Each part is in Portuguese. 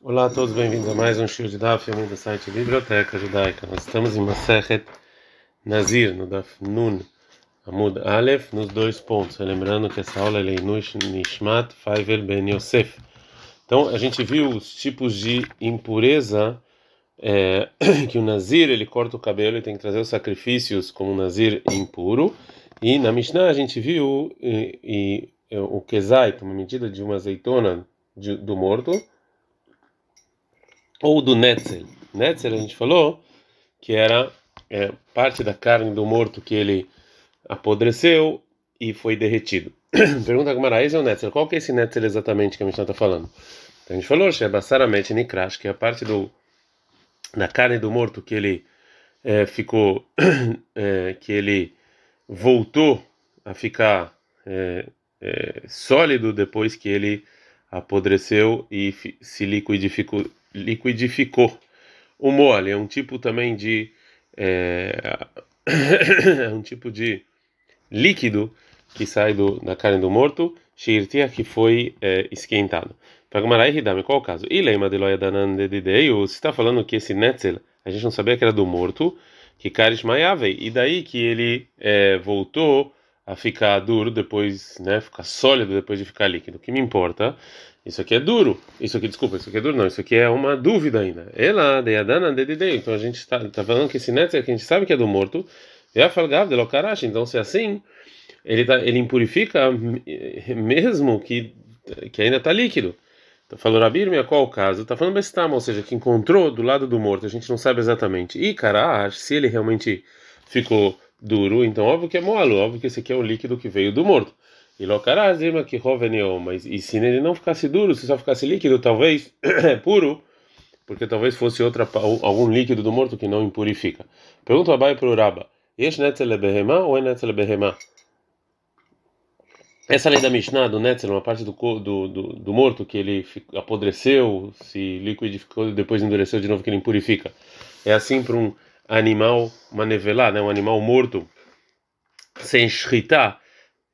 Olá a todos, bem-vindos a mais um show de Daf, do site Biblioteca Judaica. Nós estamos em Masechet Nazir, no Daf Nun Amud Aleph, nos dois pontos. Lembrando que essa aula é Leinush Nishmat Faivel Ben Yosef. Então, a gente viu os tipos de impureza é, que o Nazir, ele corta o cabelo e tem que trazer os sacrifícios como um Nazir impuro. E na Mishnah a gente viu e, e, o Kezait, uma medida de uma azeitona de, do morto, ou do netzel. Netzel a gente falou que era é, parte da carne do morto que ele apodreceu e foi derretido. Pergunta era esse é o netzel. Qual que é esse netzel exatamente que a gente está falando? Então, a gente falou que basaramente nikrash, que é a parte do da carne do morto que ele é, ficou, é, que ele voltou a ficar é, é, sólido depois que ele apodreceu e se liquidificou, liquidificou. O mole é um tipo também de é, é um tipo de líquido que sai do, da carne do morto, shirtia que foi é, esquentado. Pagmarai Hidame, qual o caso? Ilema de loia danan se está falando que esse netzel, a gente não sabia que era do morto, que Karish e daí que ele é, voltou a ficar duro depois, né, ficar sólido depois de ficar líquido. O que me importa? Isso aqui é duro. Isso aqui, desculpa, isso aqui é duro, não. Isso aqui é uma dúvida ainda. Ela, de Adana, de Dede. Então a gente está tá falando que esse neto que a gente sabe que é do morto. É falgav de Lokarash. Então se é assim, ele, tá, ele impurifica mesmo que, que ainda está líquido. Então, falou Rabir, qual o caso? Está falando Bestama, ou seja, que encontrou do lado do morto, a gente não sabe exatamente. E Karash, se ele realmente ficou duro, então óbvio que é moalo, óbvio que esse aqui é o líquido que veio do morto. E locarazima que roveneu, mas e se ele não ficasse duro, se só ficasse líquido, talvez puro, porque talvez fosse outra algum líquido do morto que não impurifica. Pergunta Abai para o Raba: Yesh netzel behemá ou é netzel behemá? Essa lei da Mishnah do netzel, uma parte do, do, do, do morto que ele apodreceu, se liquidificou, depois endureceu de novo que ele impurifica. É assim para um animal manevelá, né, um animal morto, sem shritá,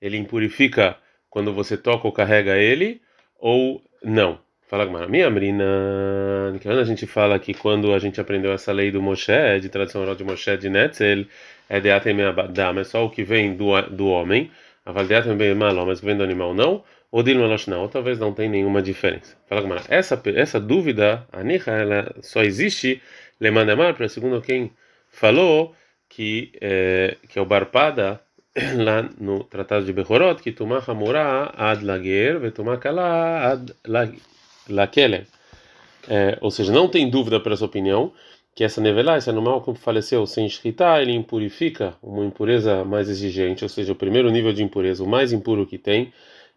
ele impurifica quando você toca ou carrega ele, ou não. Fala Gmara, minha Amrina, quando a gente fala que quando a gente aprendeu essa lei do Moshe, de tradição oral de Moshe de Netzel, é de Atemeabadam, é só o que vem do, do homem, a Valdeatem bem mal, mas vem do animal não, ou Dilmalosh não, talvez não tenha nenhuma diferença. Fala Gmara, essa, essa dúvida, a Niha, ela só existe, Lemandemar, para segundo quem falou que, é, que é o Barpada, lá no Tratado de Behorot, que Tumah Hamurah ad lager, vetumah kala ad lakele. É, ou seja, não tem dúvida para essa opinião que essa nevelá, esse animal que faleceu sem shritá, ele impurifica uma impureza mais exigente, ou seja, o primeiro nível de impureza, o mais impuro que tem,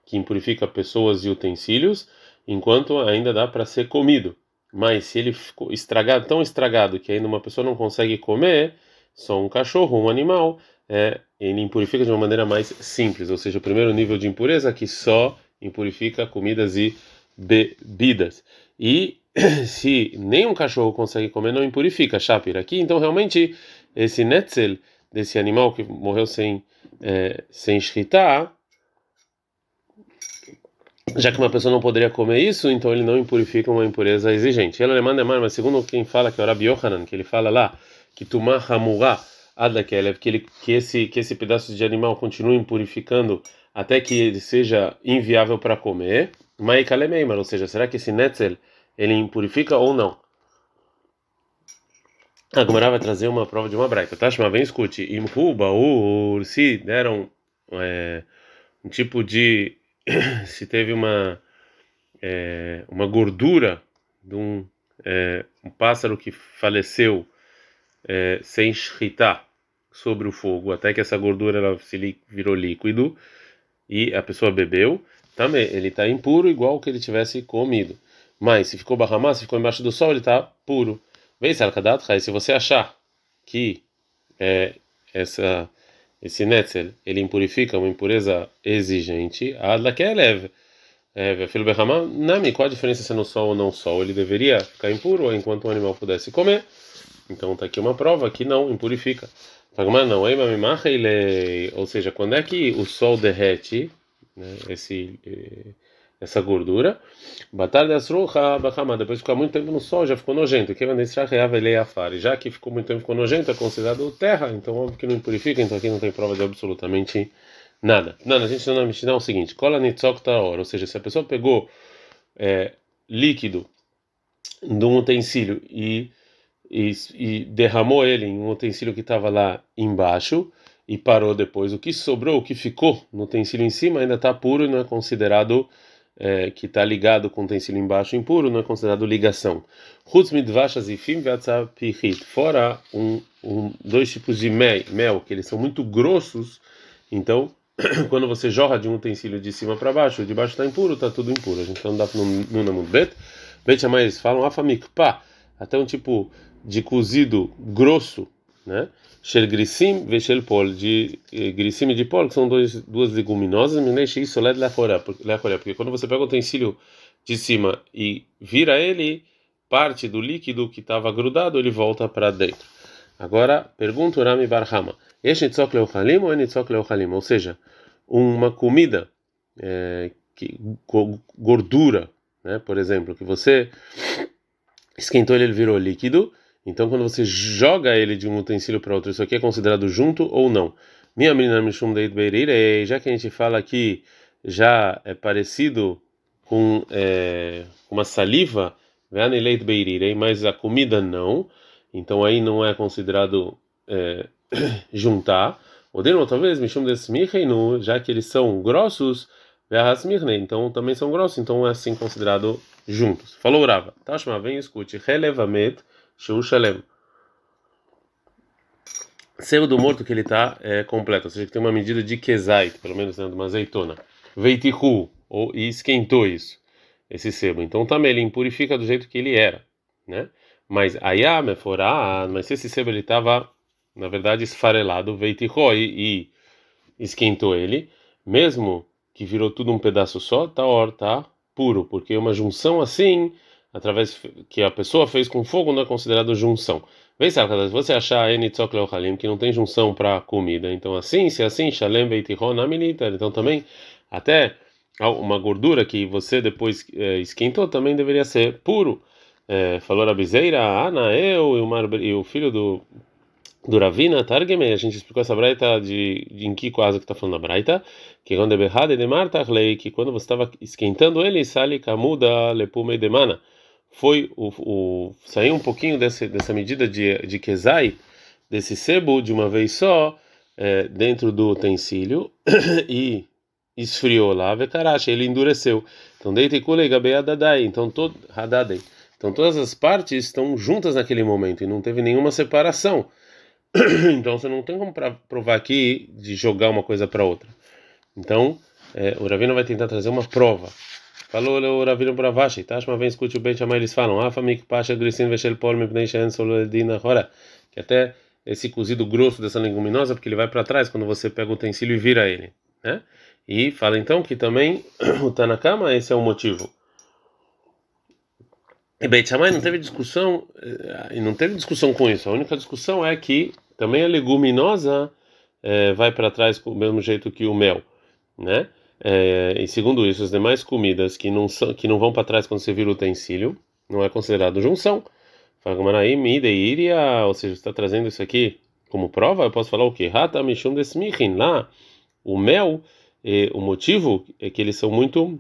que impurifica pessoas e utensílios, enquanto ainda dá para ser comido. Mas se ele ficou estragado, tão estragado que ainda uma pessoa não consegue comer, só um cachorro, um animal, é, ele impurifica de uma maneira mais simples, ou seja, o primeiro nível de impureza que só impurifica comidas e bebidas. E se nem um cachorro consegue comer, não impurifica, Shapir. Aqui, então, realmente, esse netzel desse animal que morreu sem, é, sem shritá, já que uma pessoa não poderia comer isso, então ele não impurifica uma impureza exigente. Ela manda mais, mas segundo quem fala que é o Rabi Yohanan, que ele fala lá que tumah hamurah adakelev, que ele que esse que esse pedaço de animal continue impurificando até que ele seja inviável para comer. Maikalemeimar, ou seja, será que esse netzel ele impurifica ou não? A Gomara vai trazer uma prova de uma braita. Tashma, vem escute. Imhuba, ou se deram é, um tipo de se teve uma é, uma gordura de um, é, um pássaro que faleceu é, sem shritar sobre o fogo até que essa gordura ela se virou líquido e a pessoa bebeu, também ele está impuro igual que ele tivesse comido. Mas se ficou barramá, se ficou embaixo do sol, ele está puro. Vê se você achar que é, essa esse netzel ele impurifica uma impureza exigente, adla que é leve. É, filho Berramá, Nami, qual a diferença se é no sol ou não sol? Ele deveria ficar impuro enquanto o animal pudesse comer. Então está aqui uma prova que não impurifica. não, ou seja, quando é que o sol derrete, né, esse, essa gordura. Batalha depois de ficar muito tempo no sol, já ficou nojento. Afari. Já que ficou muito tempo ficou nojento, é considerado terra, então óbvio que não impurifica, então aqui não tem prova de absolutamente nada. Não, a gente não na o seguinte: cola taor, ou seja, se a pessoa pegou é, líquido de um utensílio e, e, e derramou ele em um utensílio que estava lá embaixo e parou depois, o que sobrou, o que ficou no utensílio em cima ainda está puro e não é considerado é, que está ligado com o utensílio embaixo impuro, não é considerado ligação. Fora um, um, dois tipos de mel, mel, que eles são muito grossos, então quando você jorra de um utensílio de cima para baixo, de baixo está impuro, está tudo impuro. A gente não dá no Namud Bet. Bet eles falam afamikpa, até um tipo de cozido grosso, né? Shel grissim ve shel pol, de eh, grissim e de pol, que são dois, duas leguminosas, mineixe isso led lechoré, porque quando você pega o utensílio de cima e vira ele, parte do líquido que estava grudado, ele volta para dentro. Agora, pergunta o Rami Barhama, este leochalim ou é nitzok leochalim? Ou seja, uma comida, é, que, gordura, né? por exemplo, que você esquentou ele, ele virou líquido, então quando você joga ele de um utensílio para outro, isso aqui é considerado junto ou não? Minha menina Mishum Deit Beirire, já que a gente fala que já é parecido com é, uma saliva, mas a comida não, então aí não é considerado é, juntar. O deno talvez Mishum Desmicheinu, já que eles são grossos, então também são grossos, então é assim considerado juntos. Falou Rava. Tashma, vem escute. Relevamet Sheu Shalem. Sebo do morto que ele está é completo, ou seja, que tem uma medida de kezait, pelo menos de uma azeitona. Veitihu, ou e esquentou isso, esse sebo. Então também ele impurifica do jeito que ele era, né? Mas ayame forá, mas se esse sebo ele estava, na verdade, esfarelado, veitihu, e, e esquentou ele, mesmo que virou tudo um pedaço só, tá or, tá puro, porque uma junção assim, através que a pessoa fez com fogo, não é considerado junção. Vê se você achar que não tem junção para comida, então assim, se é assim, shalem então também até uma gordura que você depois é, esquentou também deveria ser puro. É, falou a bizeira, Ana, eu e o, Mar, e o filho do do Ravina Targeme, a gente explicou essa braita de, de em que quase que está falando a braita, que quando é berrada de martachlei, que quando você estava esquentando ele, sali kamuda lepume demana, foi o, o saiu um pouquinho desse, dessa medida de de kezai, desse sebo de uma vez só é, dentro do utensílio e esfriou lá, vekarash, ele endureceu. Então deite kule gabeadadai, então todo hadadei. Então todas as partes estão juntas naquele momento e não teve nenhuma separação. então você não tem como provar aqui de jogar uma coisa para outra. Então é, o Ravino vai tentar trazer uma prova. Falou o Ravino para Vashi, Tashma vem escute o bem chamar eles falam, família pasha grisin veshel pol mipnei shen soledina hora, que até esse cozido grosso dessa leguminosa, porque ele vai para trás quando você pega o utensílio e vira ele, né? E fala então que também o Tanakama esse é o motivo. E Beit Shammai não teve discussão, eh, e não teve discussão com isso. A única discussão é que também a leguminosa é, vai para trás do mesmo jeito que o mel, né? É, e segundo isso, as demais comidas que não são, que não vão para trás quando você vira o utensílio, não é considerado junção. Ou seja, está trazendo isso aqui como prova, eu posso falar o que? Rata lá, o mel, o motivo é que eles são muito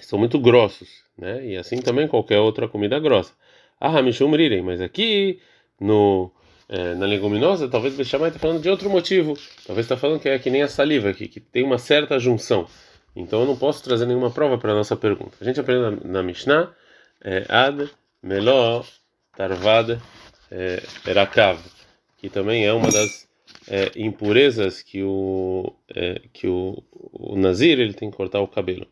são muito grossos, né? E assim também qualquer outra comida grossa. Ah, mas aqui no é, na leguminosa, talvez Bechamai está falando de outro motivo. Talvez está falando que é que nem a saliva, que, que tem uma certa junção. Então eu não posso trazer nenhuma prova para a nossa pergunta. A gente aprende na, na Mishnah, é, Ad, Meló, Tarvad, é, Erakav, que também é uma das é, impurezas que o é, que o, o Nazir ele tem que cortar o cabelo,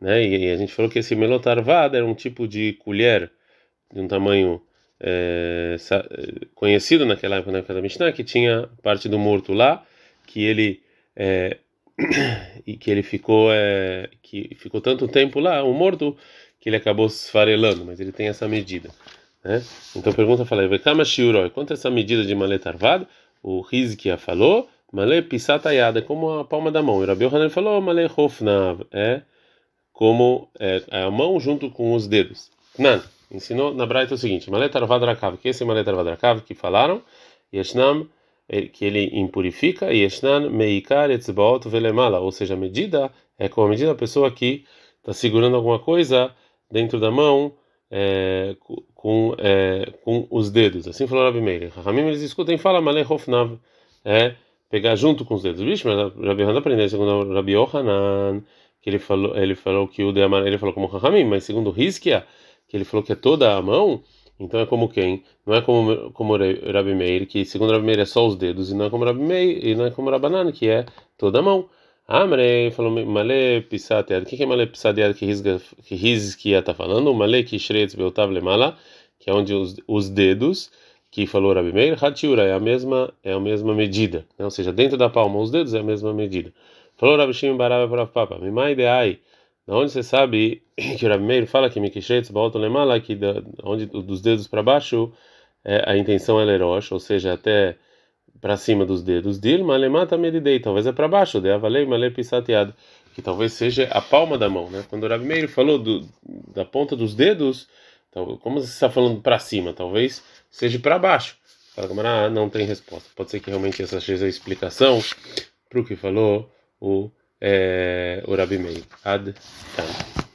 né? E, e a gente falou que esse Melotarvad era um tipo de colher de um tamanho é, conhecido naquela época, na época da Mishnah, que tinha parte do morto lá, que ele é, e que ele ficou é, que ficou tanto tempo lá, o morto, que ele acabou esfarelando, mas ele tem essa medida. Né? Então pergunta fala, Vekama Shiuroi, quanto é essa medida de malé tarvado? O Rizkia falou, malé pisatayada, como a palma da mão. E Rabi Hanan falou, malé hofnav, é como é, a mão junto com os dedos. Nan ensinou na Braita o seguinte: Maleta Ravadrakav, que esse é Maleta Ravadrakav que falaram, Yeshnam, que ele impurifica, Yeshnan Meikar Etzbaot Velemala, ou seja, a medida é como a medida da pessoa que está segurando alguma coisa dentro da mão é, com, é, com os dedos. Assim falou Rabi Meir. Ramim eles escutam e falam Malei Hofnav, é pegar junto com os dedos. Vixe, mas Rabi Hanan aprendeu segundo Rabi Yohanan, que ele falou, ele falou que o de ele falou como Ramim, mas segundo Rizkia, que ele falou que é toda a mão, então é como quem? Não é como como Rabi Meir, que segundo Rabi Meir é só os dedos, e não é como Rabi Meir, e não é como Rabanan, que é toda a mão. Amre falou Malé Pisatead. O que é Malé Pisatead que Rizkia está falando? Malé Kishretz Beotav Lemala, que é onde os, os dedos, que falou Rabi Meir, Hatiura, é a mesma, é a mesma medida. Né? Ou seja, dentro da palma, os dedos é a mesma medida. Falou Rabi Shimon Barava para Papa, Mimai Deai. Da onde você sabe que o Rabi Meir fala que Mikishetz Baoto Lemala, que da, onde dos dedos para baixo é, a intenção é lerosh, ou seja, até para cima dos dedos. Dil malemata medidei, talvez é para baixo, de avalei male pisateado, que talvez seja a palma da mão, né? Quando o Rabi Meir falou do, da ponta dos dedos, então, como você está falando para cima, talvez seja para baixo. Fala, camarada, não tem resposta. Pode ser que realmente essa seja a explicação para o que falou o, é, Rabi Meir. Ad -kan.